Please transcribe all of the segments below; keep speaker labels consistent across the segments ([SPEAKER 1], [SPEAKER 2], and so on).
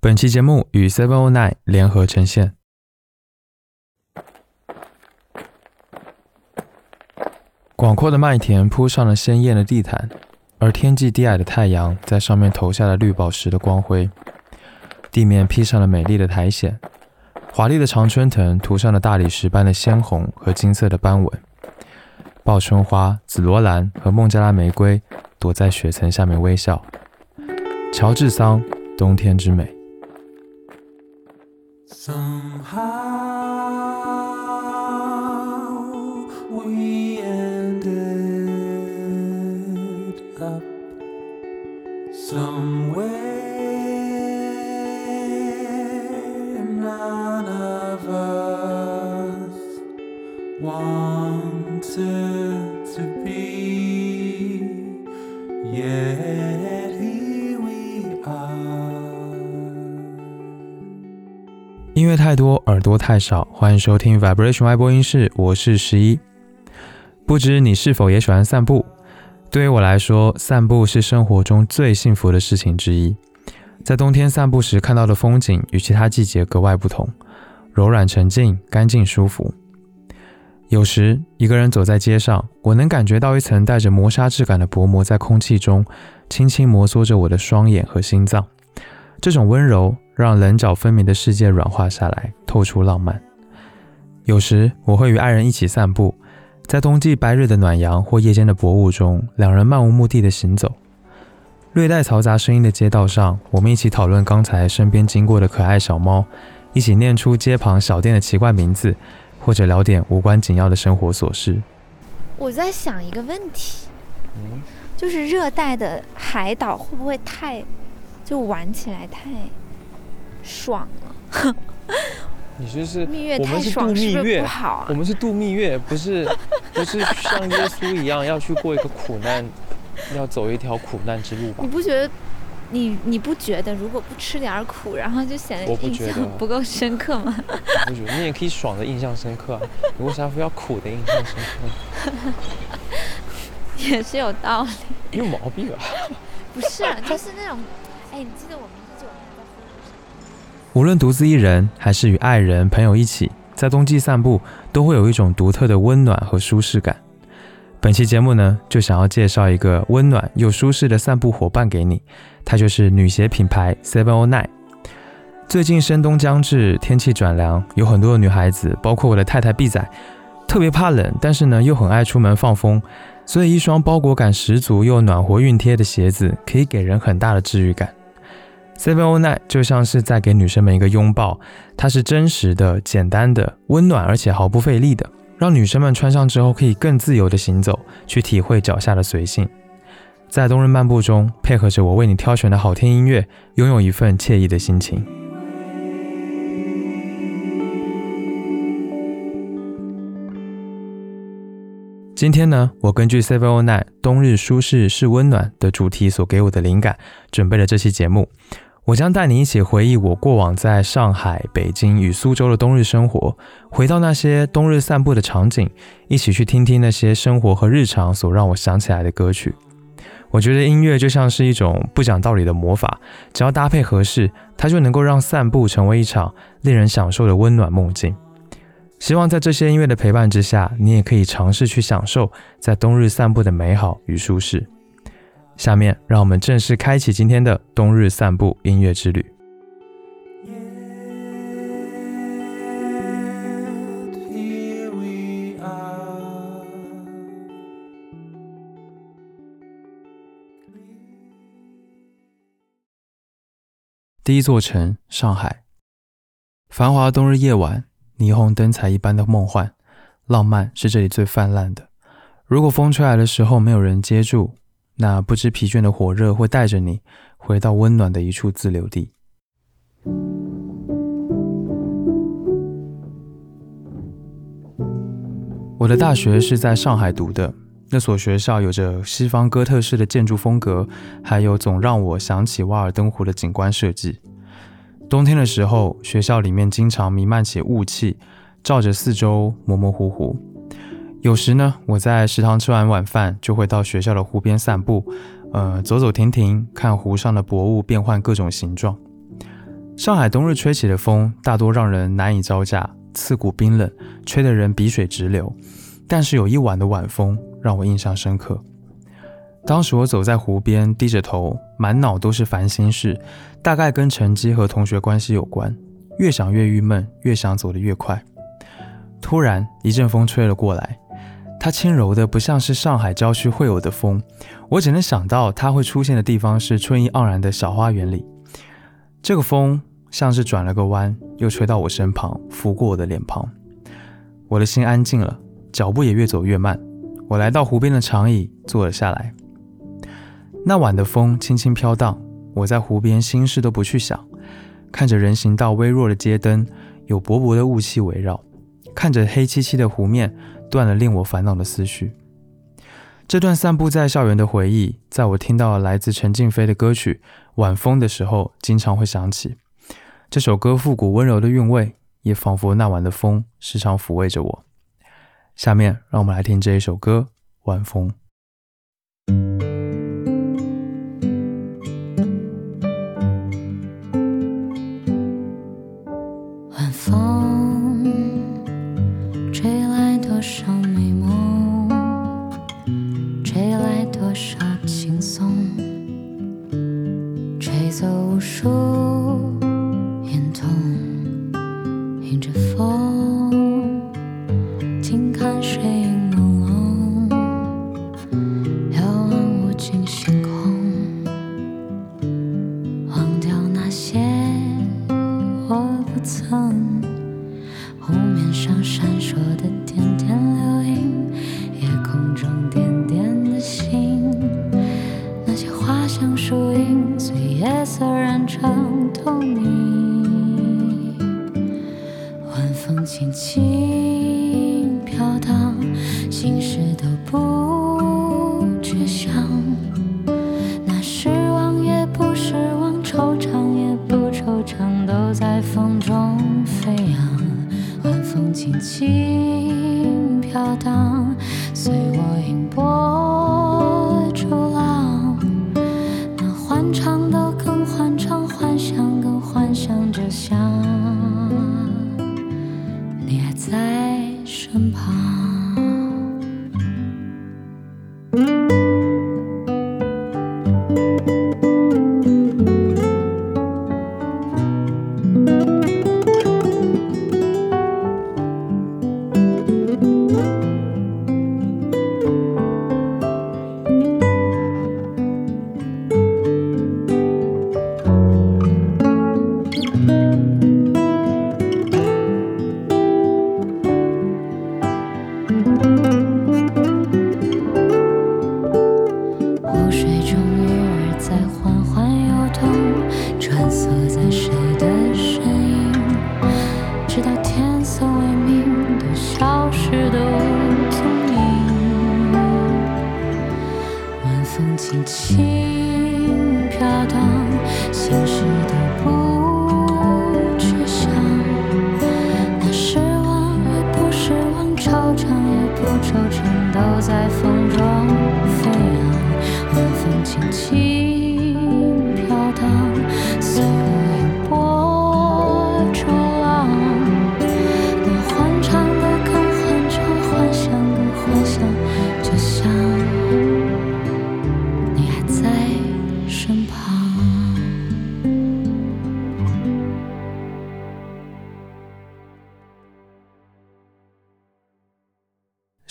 [SPEAKER 1] 本期节目与 Seven O Nine 联合呈现。广阔的麦田铺上了鲜艳的地毯，而天际低矮的太阳在上面投下了绿宝石的光辉。地面披上了美丽的苔藓，华丽的常春藤涂上了大理石般的鲜红和金色的斑纹。报春花、紫罗兰和孟加拉玫瑰躲在雪层下面微笑。乔治桑，冬天之美。
[SPEAKER 2] Somehow
[SPEAKER 1] 乐太多，耳朵太少。欢迎收听 Vibration Y 播音室，我是十一。不知你是否也喜欢散步？对于我来说，散步是生活中最幸福的事情之一。在冬天散步时看到的风景与其他季节格外不同，柔软沉静，干净舒服。有时一个人走在街上，我能感觉到一层带着磨砂质感的薄膜在空气中轻轻摩挲着我的双眼和心脏。这种温柔让棱角分明的世界软化下来，透出浪漫。有时我会与爱人一起散步，在冬季白日的暖阳或夜间的薄雾中，两人漫无目的的行走。略带嘈杂声音的街道上，我们一起讨论刚才身边经过的可爱小猫，一起念出街旁小店的奇怪名字，或者聊点无关紧要的生活琐事。
[SPEAKER 3] 我在想一个问题，
[SPEAKER 1] 嗯，
[SPEAKER 3] 就是热带的海岛会不会太，就玩起来太爽了？
[SPEAKER 4] 你就是
[SPEAKER 3] 蜜月太
[SPEAKER 4] 我们是
[SPEAKER 3] 爽是不是
[SPEAKER 4] 度蜜月
[SPEAKER 3] 不好啊
[SPEAKER 4] 我？们是度蜜月，不是 不是像耶稣一样要去过一个苦难，要走一条苦难之路吧
[SPEAKER 3] 你？不觉得？你你不觉得如果不吃点儿苦，然后就显得印象不够深刻吗？
[SPEAKER 4] 我觉得你也可以爽的印象深刻啊，你为啥非要苦的印象深刻呢？
[SPEAKER 3] 也是有道理。
[SPEAKER 4] 你有毛病啊！
[SPEAKER 3] 不是啊，就是那种，哎，你记得我们一九年在婚礼上。
[SPEAKER 1] 无论独自一人，还是与爱人、朋友一起，在冬季散步，都会有一种独特的温暖和舒适感。本期节目呢，就想要介绍一个温暖又舒适的散步伙伴给你，它就是女鞋品牌 Seven O Nine。最近深冬将至，天气转凉，有很多的女孩子，包括我的太太 B 仔，特别怕冷，但是呢又很爱出门放风，所以一双包裹感十足又暖和熨贴的鞋子，可以给人很大的治愈感。Seven O Nine 就像是在给女生们一个拥抱，它是真实的、简单的、温暖，而且毫不费力的，让女生们穿上之后可以更自由的行走，去体会脚下的随性。在冬日漫步中，配合着我为你挑选的好听音乐，拥有一份惬意的心情。今天呢，我根据 Seven O Nine 冬日舒适是温暖的主题所给我的灵感，准备了这期节目。我将带你一起回忆我过往在上海、北京与苏州的冬日生活，回到那些冬日散步的场景，一起去听听那些生活和日常所让我想起来的歌曲。我觉得音乐就像是一种不讲道理的魔法，只要搭配合适，它就能够让散步成为一场令人享受的温暖梦境。希望在这些音乐的陪伴之下，你也可以尝试去享受在冬日散步的美好与舒适。下面，让我们正式开启今天的冬日散步音乐之旅。第一座城，上海。繁华冬日夜晚，霓虹灯彩一般的梦幻，浪漫是这里最泛滥的。如果风吹来的时候没有人接住，那不知疲倦的火热会带着你回到温暖的一处自留地。我的大学是在上海读的，那所学校有着西方哥特式的建筑风格，还有总让我想起瓦尔登湖的景观设计。冬天的时候，学校里面经常弥漫起雾气，照着四周模模糊糊。有时呢，我在食堂吃完晚饭，就会到学校的湖边散步，呃，走走停停，看湖上的薄雾变换各种形状。上海冬日吹起的风大多让人难以招架，刺骨冰冷，吹得人鼻水直流。但是有一晚的晚风让我印象深刻。当时我走在湖边，低着头，满脑都是烦心事，大概跟成绩和同学关系有关。越想越郁闷，越想走得越快。突然一阵风吹了过来，它轻柔的不像是上海郊区会有的风，我只能想到它会出现的地方是春意盎然的小花园里。这个风像是转了个弯，又吹到我身旁，拂过我的脸庞。我的心安静了，脚步也越走越慢。我来到湖边的长椅，坐了下来。那晚的风轻轻飘荡，我在湖边心事都不去想，看着人行道微弱的街灯，有薄薄的雾气围绕，看着黑漆漆的湖面，断了令我烦恼的思绪。这段散步在校园的回忆，在我听到来自陈静飞的歌曲《晚风》的时候，经常会想起。这首歌复古温柔的韵味，也仿佛那晚的风时常抚慰着我。下面让我们来听这一首歌《晚风》。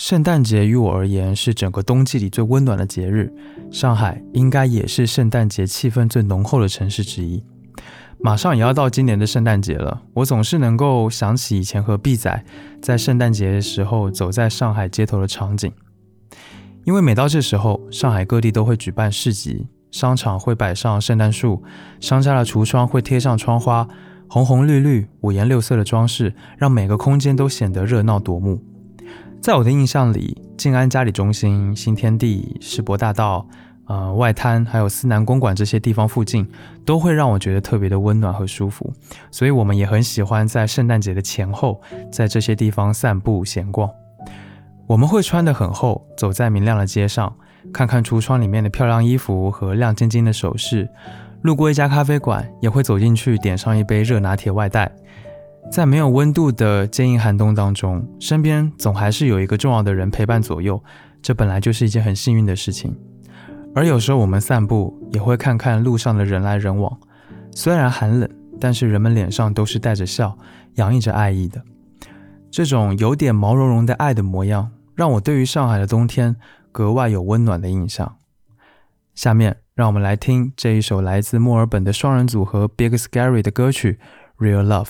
[SPEAKER 1] 圣诞节于我而言是整个冬季里最温暖的节日，上海应该也是圣诞节气氛最浓厚的城市之一。马上也要到今年的圣诞节了，我总是能够想起以前和毕仔在圣诞节的时候走在上海街头的场景。因为每到这时候，上海各地都会举办市集，商场会摆上圣诞树，商家的橱窗会贴上窗花，红红绿绿、五颜六色的装饰，让每个空间都显得热闹夺目。在我的印象里，静安嘉里中心、新天地、世博大道、呃外滩，还有思南公馆这些地方附近，都会让我觉得特别的温暖和舒服。所以我们也很喜欢在圣诞节的前后，在这些地方散步闲逛。我们会穿得很厚，走在明亮的街上，看看橱窗里面的漂亮衣服和亮晶晶的首饰。路过一家咖啡馆，也会走进去点上一杯热拿铁外带。在没有温度的坚硬寒冬当中，身边总还是有一个重要的人陪伴左右，这本来就是一件很幸运的事情。而有时候我们散步，也会看看路上的人来人往，虽然寒冷，但是人们脸上都是带着笑，洋溢着爱意的。这种有点毛茸茸的爱的模样，让我对于上海的冬天格外有温暖的印象。下面让我们来听这一首来自墨尔本的双人组合 Big Scary 的歌曲《Real Love》。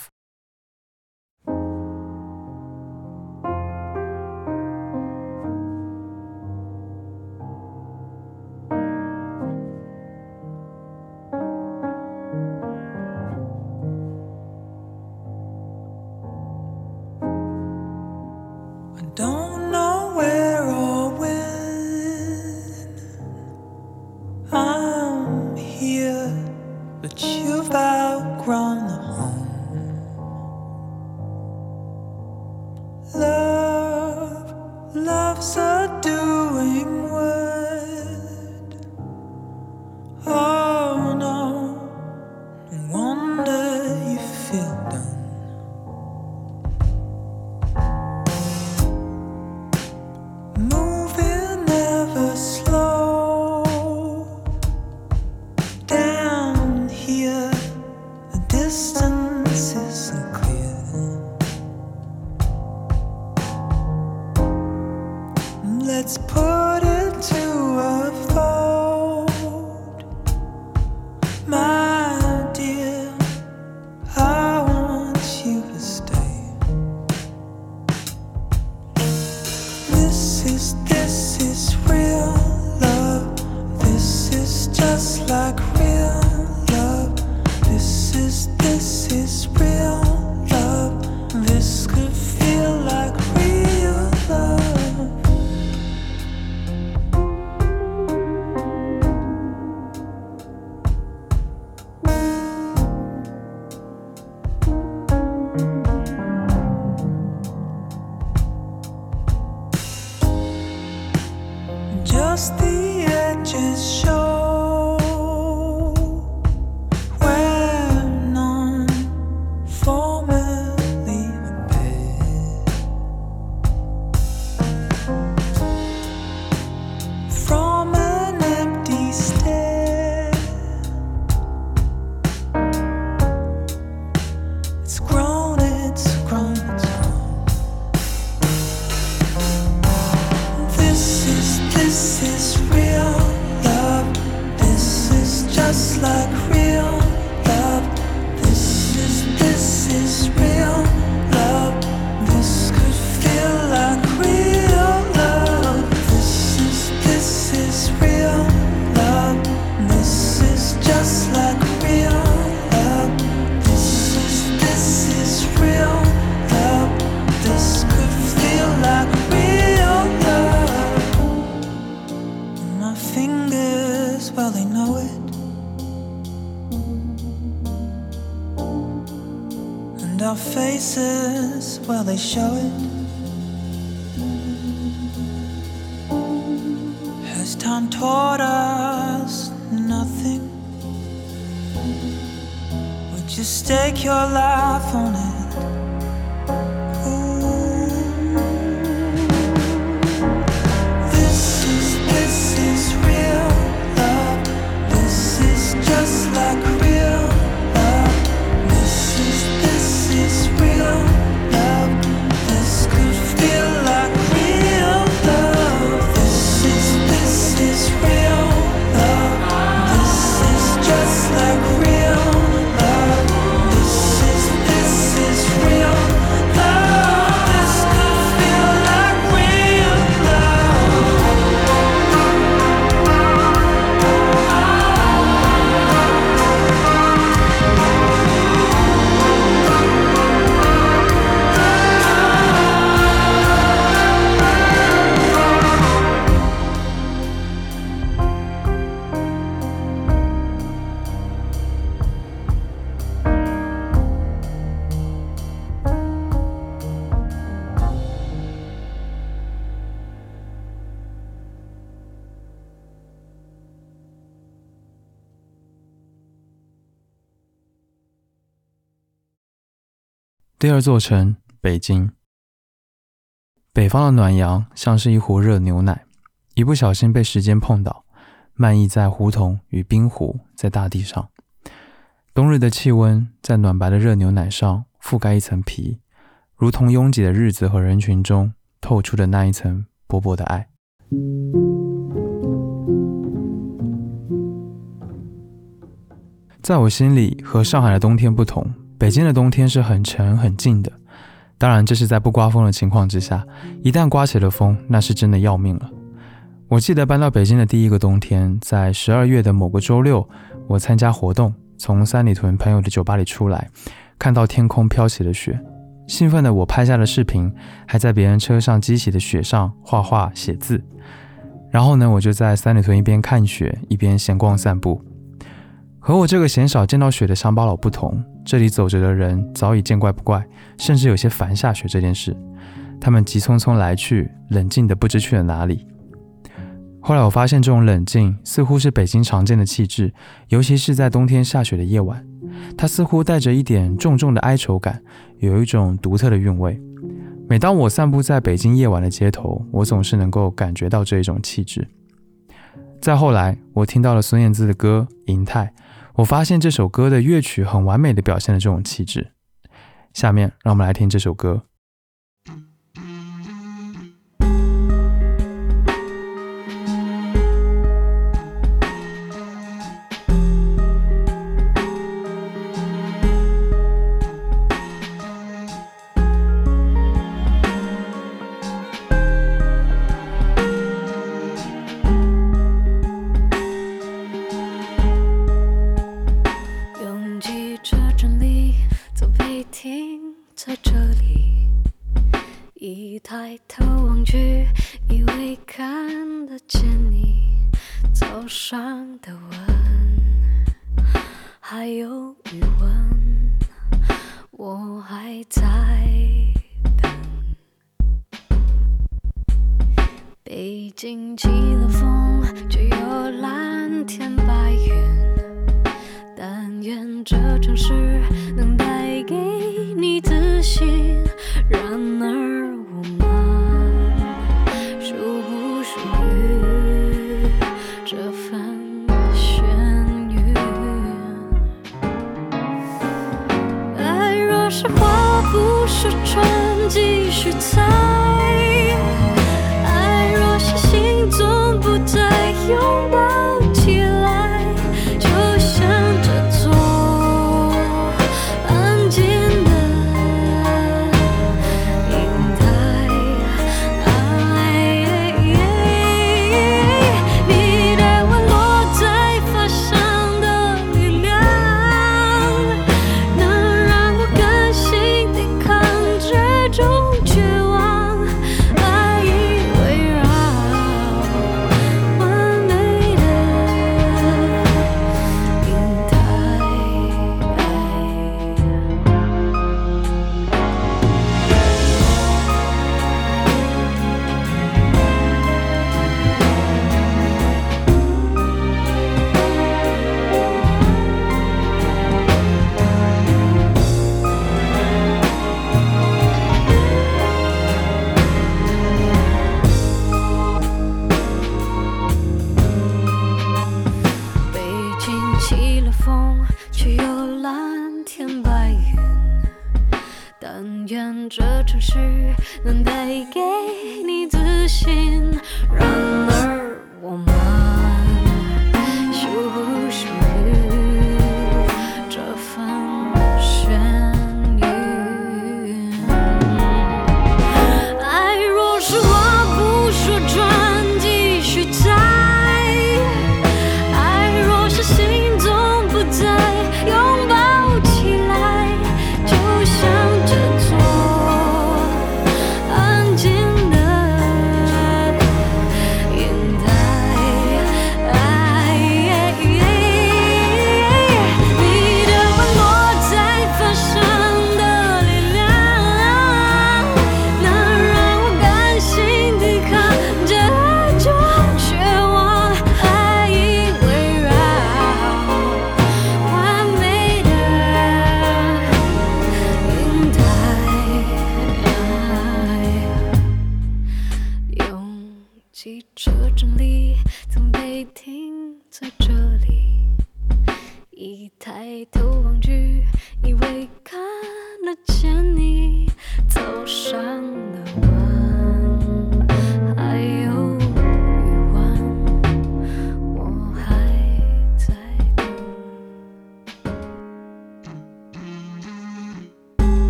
[SPEAKER 2] Real love. This is, this is real And our faces, well, they show it. Has time taught us nothing? Would you stake your life on it? This is, this is real love. This is just
[SPEAKER 5] 第二座城，北京。北方的暖阳像是一壶热牛奶，一不小心被时间碰倒，漫溢在胡同与冰湖，在大地上。冬日的气温在暖白的热牛奶上覆盖一层皮，如同拥挤的日子和人群中透出的那一层薄薄的爱。在我心里，和上海的冬天不同，北京的冬天是很沉很静的。当然，这是在不刮风的情况之下。一旦刮起了风，那是真的要命了。我记得搬到北京的第一个冬天，在十二月的某个周六，我参加活动，从三里屯朋友的酒吧里出来，看到天空飘起了雪，兴奋的我拍下了视频，还在别人车上积起的雪上画画写字。然后呢，我就在三里屯一边看雪，一边闲逛散步。和我这个鲜少见到雪的乡巴佬不同，这里走着的人早已见怪不怪，甚至有些烦下雪这件事。他们急匆匆来去，冷静的不知去了哪里。后来我发现，这种冷静似乎是北京常见的气质，尤其是在冬天下雪的夜晚，它似乎带着一点重重的哀愁感，有一种独特的韵味。每当我散步在北京夜晚的街头，我总是能够感觉到这一种气质。再后来，我听到了孙燕姿的歌《银泰》。我发现这首歌的乐曲很完美的表现了这种气质。下面让我们来听这首歌。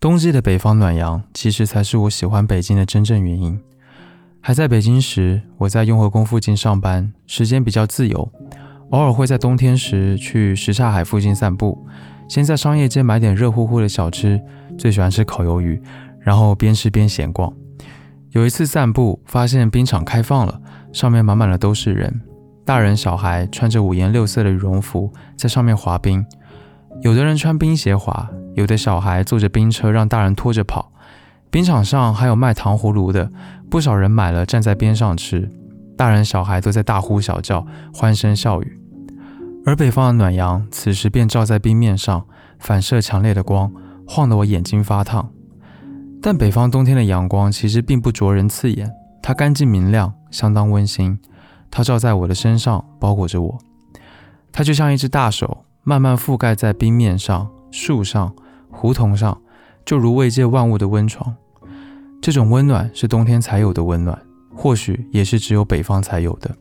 [SPEAKER 1] 冬季的北方暖阳，其实才是我喜欢北京的真正原因。还在北京时，我在雍和宫附近上班，时间比较自由，偶尔会在冬天时去什刹海附近散步，先在商业街买点热乎乎的小吃，最喜欢吃烤鱿鱼，然后边吃边闲逛。有一次散步，发现冰场开放了，上面满满的都是人，大人小孩穿着五颜六色的羽绒服在上面滑冰，有的人穿冰鞋滑，有的小孩坐着冰车让大人拖着跑。冰场上还有卖糖葫芦的，不少人买了站在边上吃，大人小孩都在大呼小叫，欢声笑语。而北方的暖阳此时便照在冰面上，反射强烈的光，晃得我眼睛发烫。但北方冬天的阳光其实并不灼人刺眼，它干净明亮，相当温馨。它照在我的身上，包裹着我，它就像一只大手，慢慢覆盖在冰面上、树上、胡同上，就如慰藉万物的温床。这种温暖是冬天才有的温暖，或许也是只有北方才有的。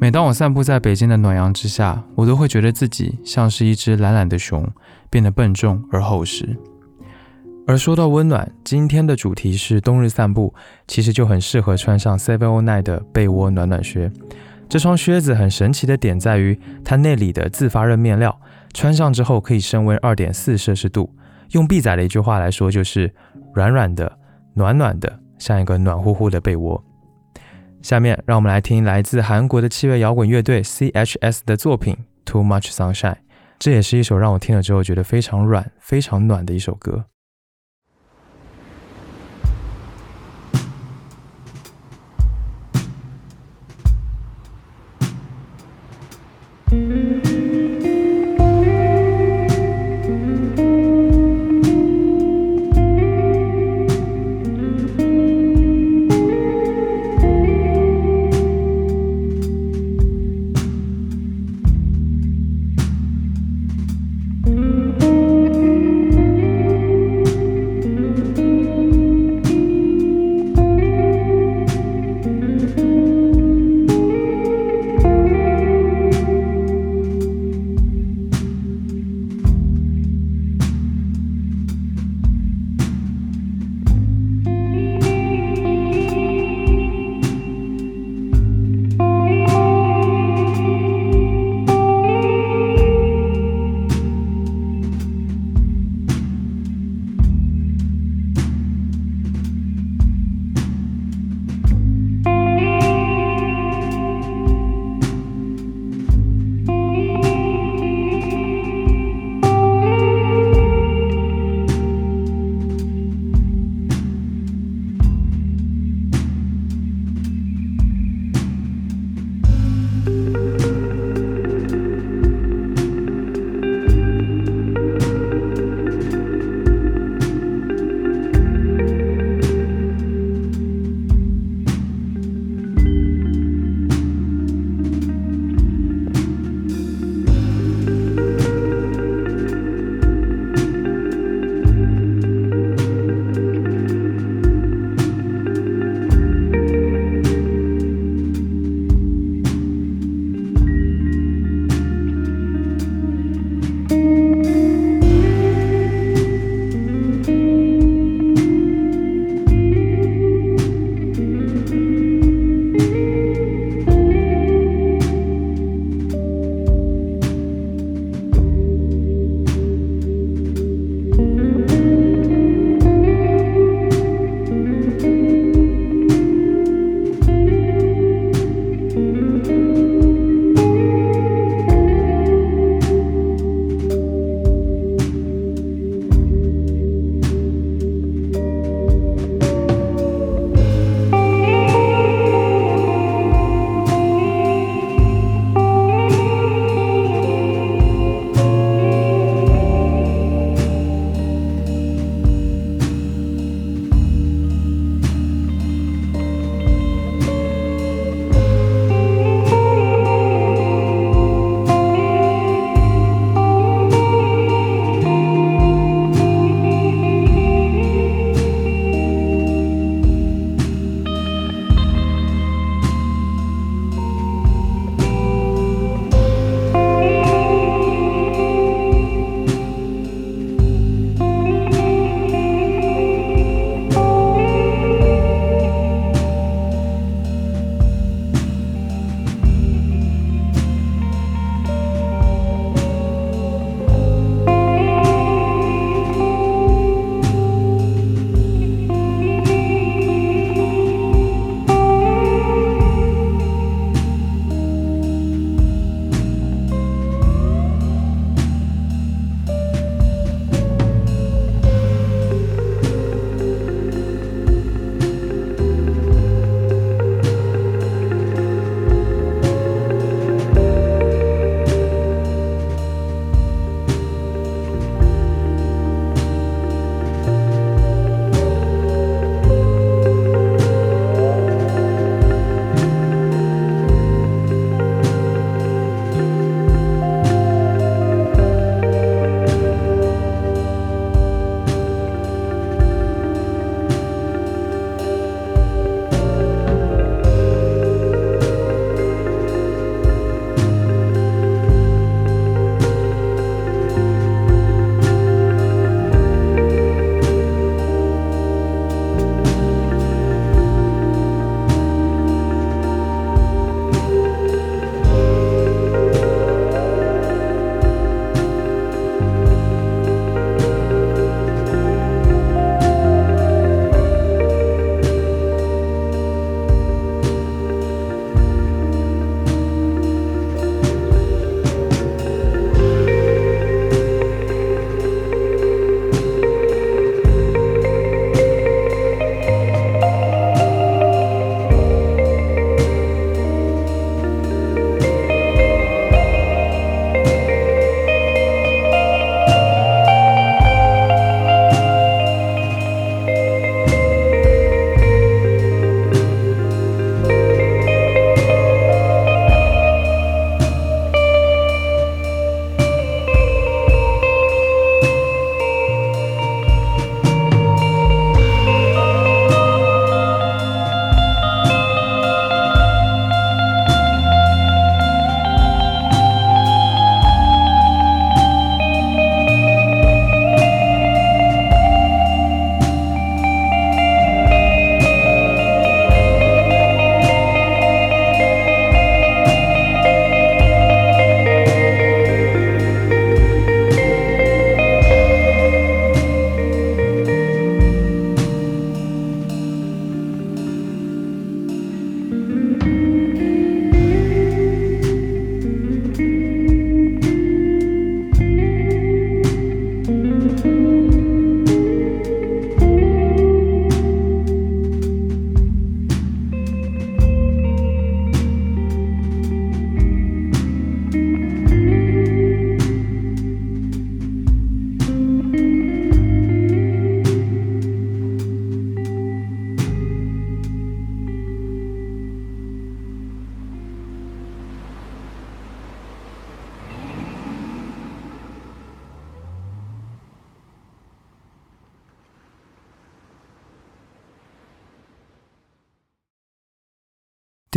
[SPEAKER 1] 每当我散步在北京的暖阳之下，我都会觉得自己像是一只懒懒的熊，变得笨重而厚实。而说到温暖，今天的主题是冬日散步，其实就很适合穿上 Seven O Nine 的被窝暖暖靴。这双靴子很神奇的点在于它内里的自发热面料，穿上之后可以升温二点四摄氏度。用 B 仔的一句话来说，就是软软的、暖暖的，像一个暖乎乎的被窝。下面让我们来听来自韩国的器乐摇滚乐队 C.H.S 的作品《Too Much Sunshine》，这也是一首让我听了之后觉得非常软、非常暖的一首歌。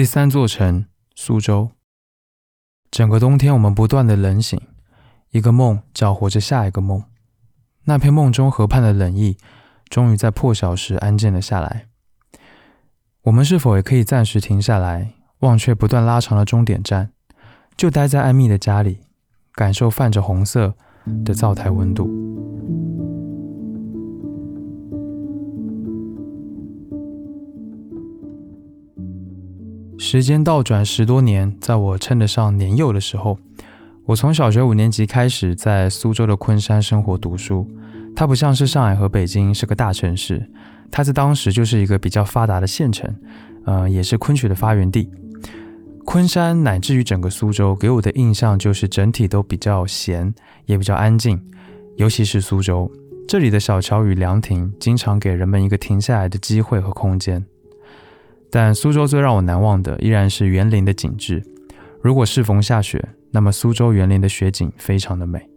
[SPEAKER 1] 第三座城，苏州。整个冬天，我们不断的冷醒，一个梦搅和着下一个梦。那片梦中河畔的冷意，终于在破晓时安静了下来。我们是否也可以暂时停下来，忘却不断拉长的终点站，就待在艾米的家里，感受泛着红色的灶台温度？时间倒转十多年，在我称得上年幼的时候，我从小学五年级开始在苏州的昆山生活读书。它不像是上海和北京是个大城市，它在当时就是一个比较发达的县城，呃，也是昆曲的发源地。昆山乃至于整个苏州，给我的印象就是整体都比较闲，也比较安静。尤其是苏州，这里的小桥与凉亭，经常给人们一个停下来的机会和空间。但苏州最让我难忘的依然是园林的景致。如果适逢下雪，那么苏州园林的雪景非常的美。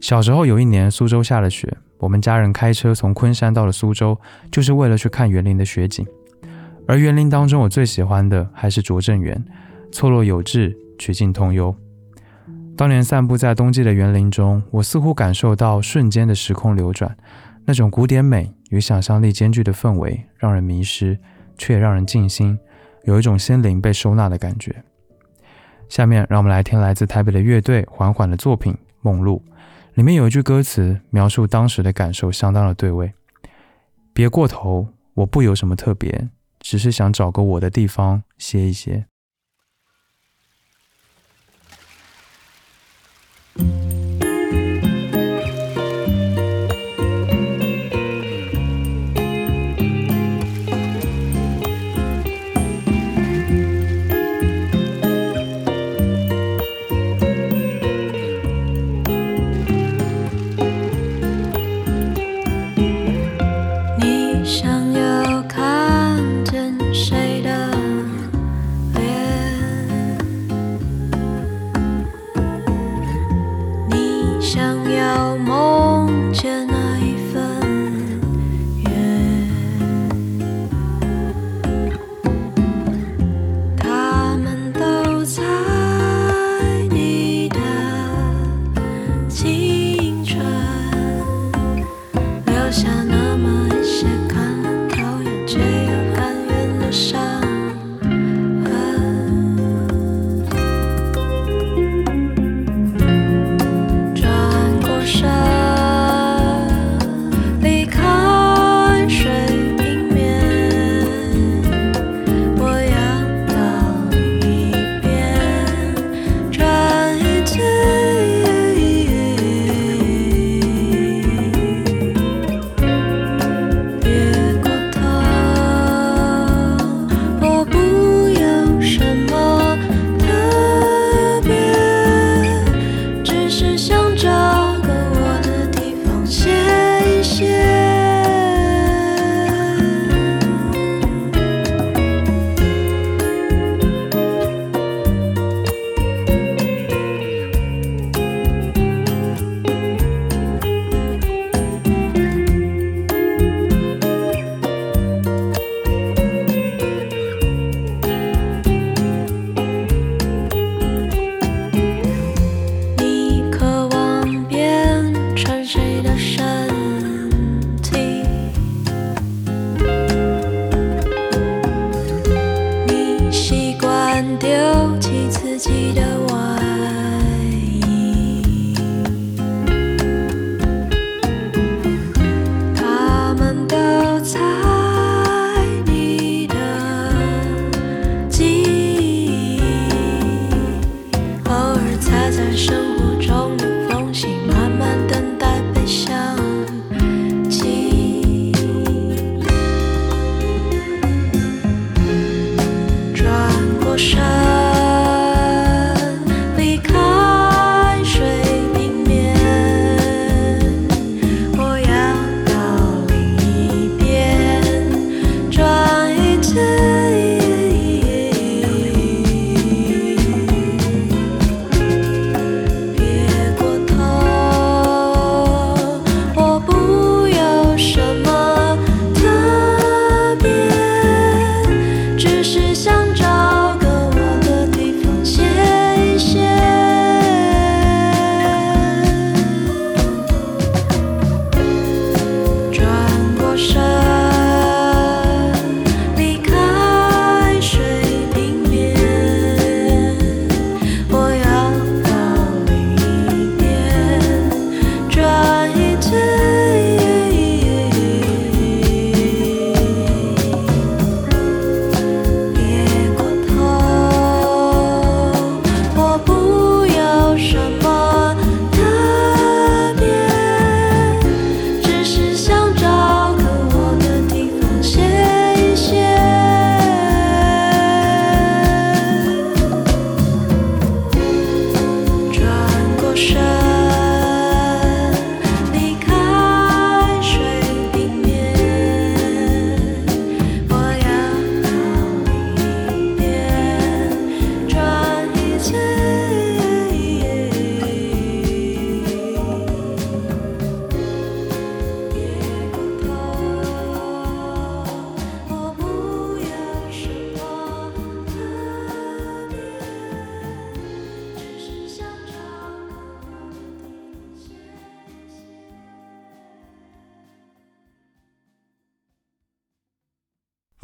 [SPEAKER 1] 小时候有一年苏州下了雪，我们家人开车从昆山到了苏州，就是为了去看园林的雪景。而园林当中，我最喜欢的还是拙政园，错落有致，曲径通幽。当年散步在冬季的园林中，我似乎感受到瞬间的时空流转，那种古典美与想象力兼具的氛围，让人迷失。却也让人静心，有一种心灵被收纳的感觉。下面让我们来听来自台北的乐队缓缓的作品《梦露》，里面有一句歌词描述当时的感受，相当的对味。别过头，我不有什么特别，只是想找个我的地方歇一歇。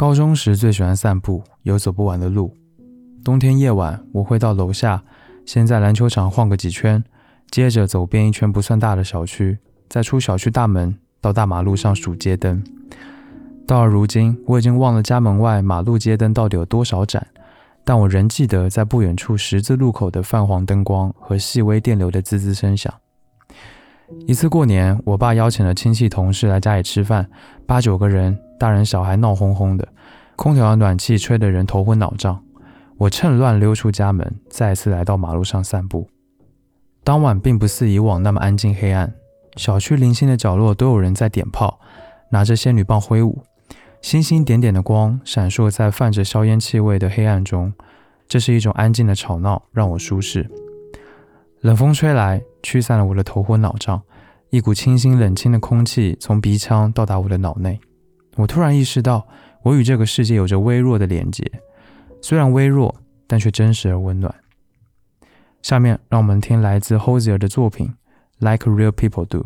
[SPEAKER 6] 高中时最喜欢散步，有走不完的路。冬天夜晚，我会到楼下，先在篮球场晃个几圈，接着走遍一圈不算大的小区，再出小区大门，到大马路上数街灯。到了如今，我已经忘了家门外马路街灯到底有多少盏，但我仍记得在不远处十字路口的泛黄灯光和细微电流的滋滋声响。一次过年，我爸邀请了亲戚同事来家里吃饭，八九个人，大人小孩闹哄哄的，空调的暖气吹得人头昏脑胀。我趁乱溜出家门，再次来到马路上散步。当晚并不似以往那么安静黑暗，小区零星的角落都有人在点炮，拿着仙女棒挥舞，星星点点的光闪烁在泛着硝烟气味的黑暗中。这是一种安静的吵闹，让我舒适。冷风吹来，驱散了我的头昏脑胀，一股清新冷清的空气从鼻腔到达我的脑内。我突然意识到，我与这个世界有着微弱的连接。虽然微弱，但却真实而温暖。下面让我们听来自 Hosier 的作品《Like Real People Do》。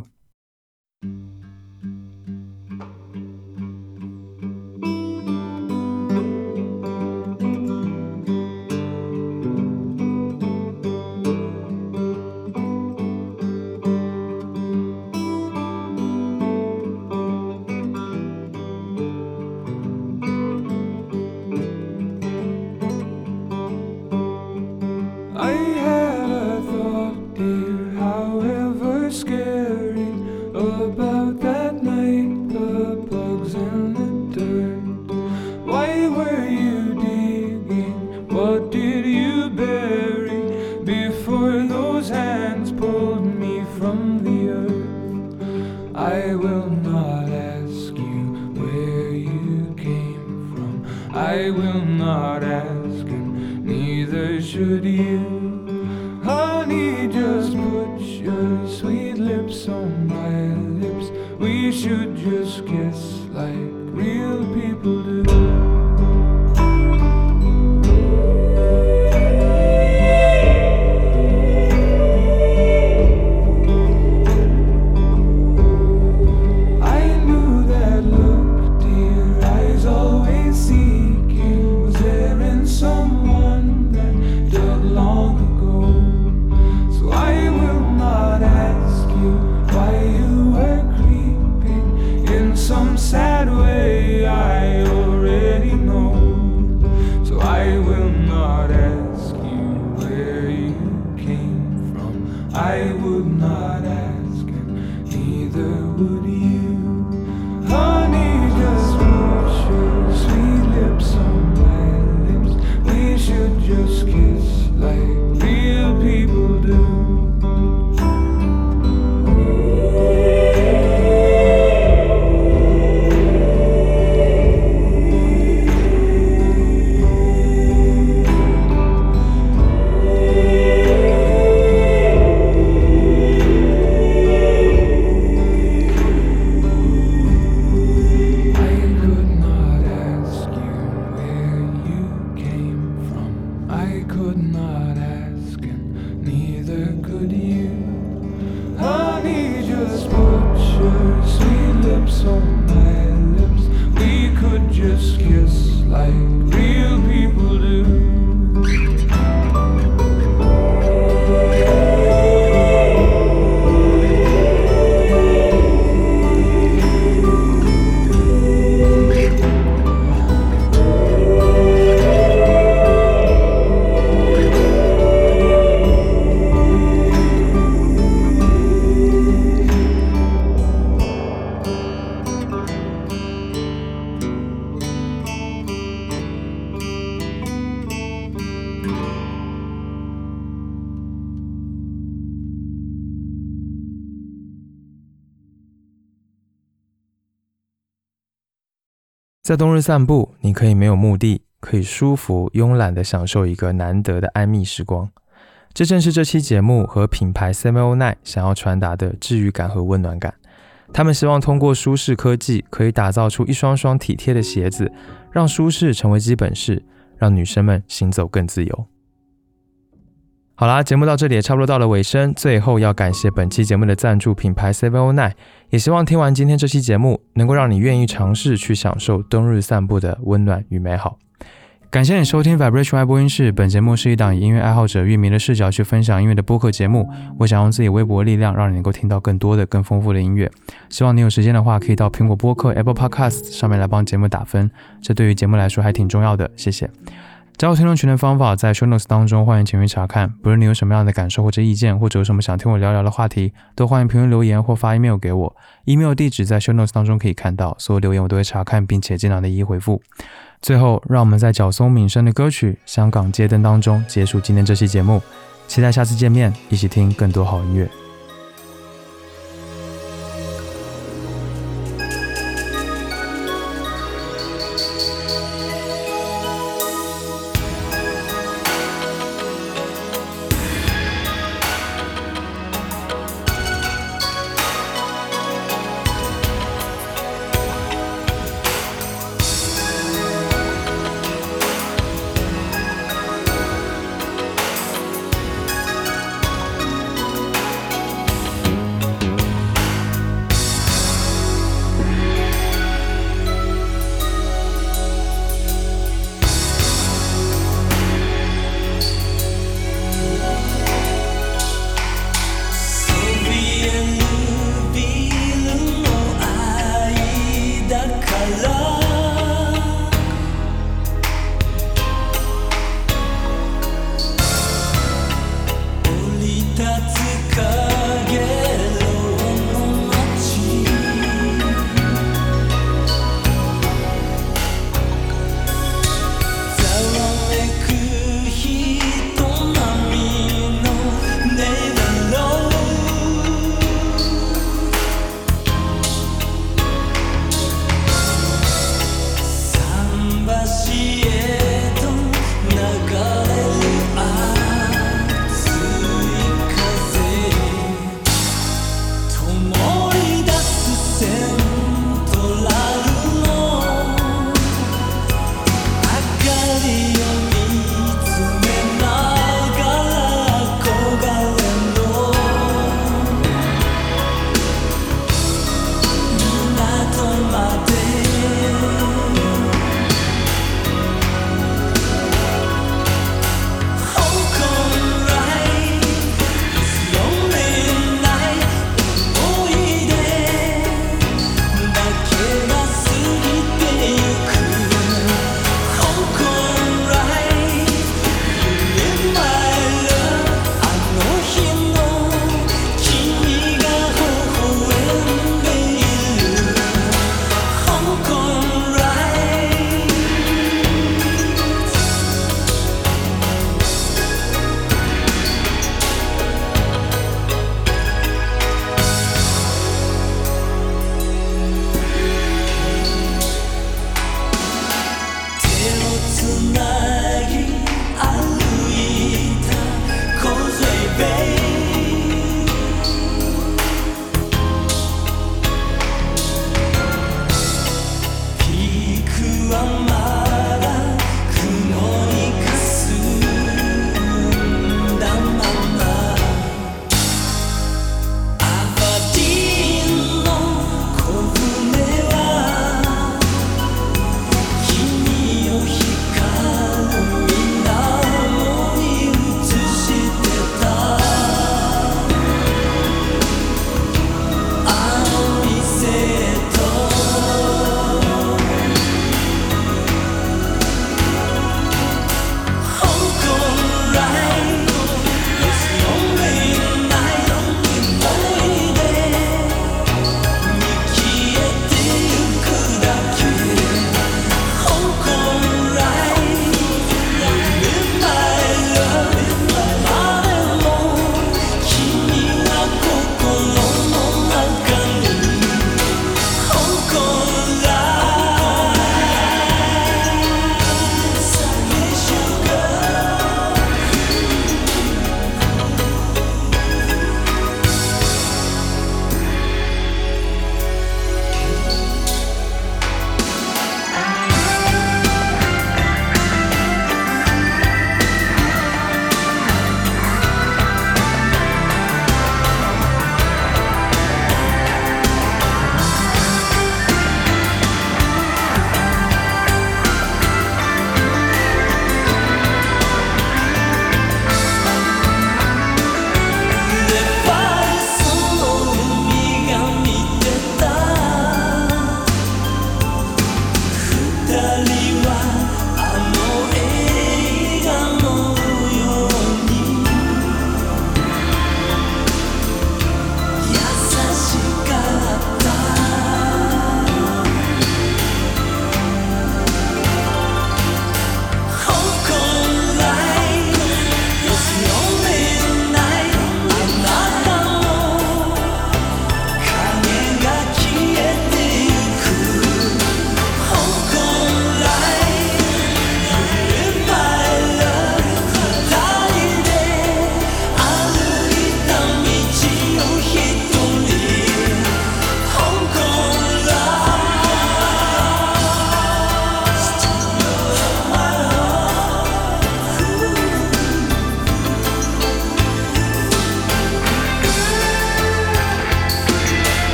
[SPEAKER 6] 在冬日散步，你可以没有目的，可以舒服慵懒地享受一个难得的安谧时光。这正是这期节目和品牌 Samuel Nine 想要传达的治愈感和温暖感。他们希望通过舒适科技，可以打造出一双双体贴的鞋子，让舒适成为基本事，让女生们行走更自由。
[SPEAKER 7] 好啦，节目到这里也差不多到了尾声，最后要感谢本期节目的赞助品牌 Seven O Nine，也希望听完今天这期节目，能够让你愿意尝试去享受冬日散步的温暖与美好。感谢你收听 Vibration 爱播音室，本节目是一档以音乐爱好者、乐迷的视角去分享音乐的播客节目。我想用自己微薄的力量，让你能够听到更多的、更丰富的音乐。希望你有时间的话，可以到苹果播客 Apple Podcast 上面来帮节目打分，这对于节目来说还挺重要的。谢谢。加入听众群的方法在 Show Notes 当中，欢迎前面查看。不论你有什么样的感受或者意见，或者有什么想听我聊聊的话题，都欢迎评论留言或发 email 给我。email 地址在 Show Notes 当中可以看到，所有留言我都会查看，并且尽量的一一回复。最后，让我们在角松敏生的歌曲《香港街灯》当中结束今天这期节目。期待下次见面，一起听更多好音乐。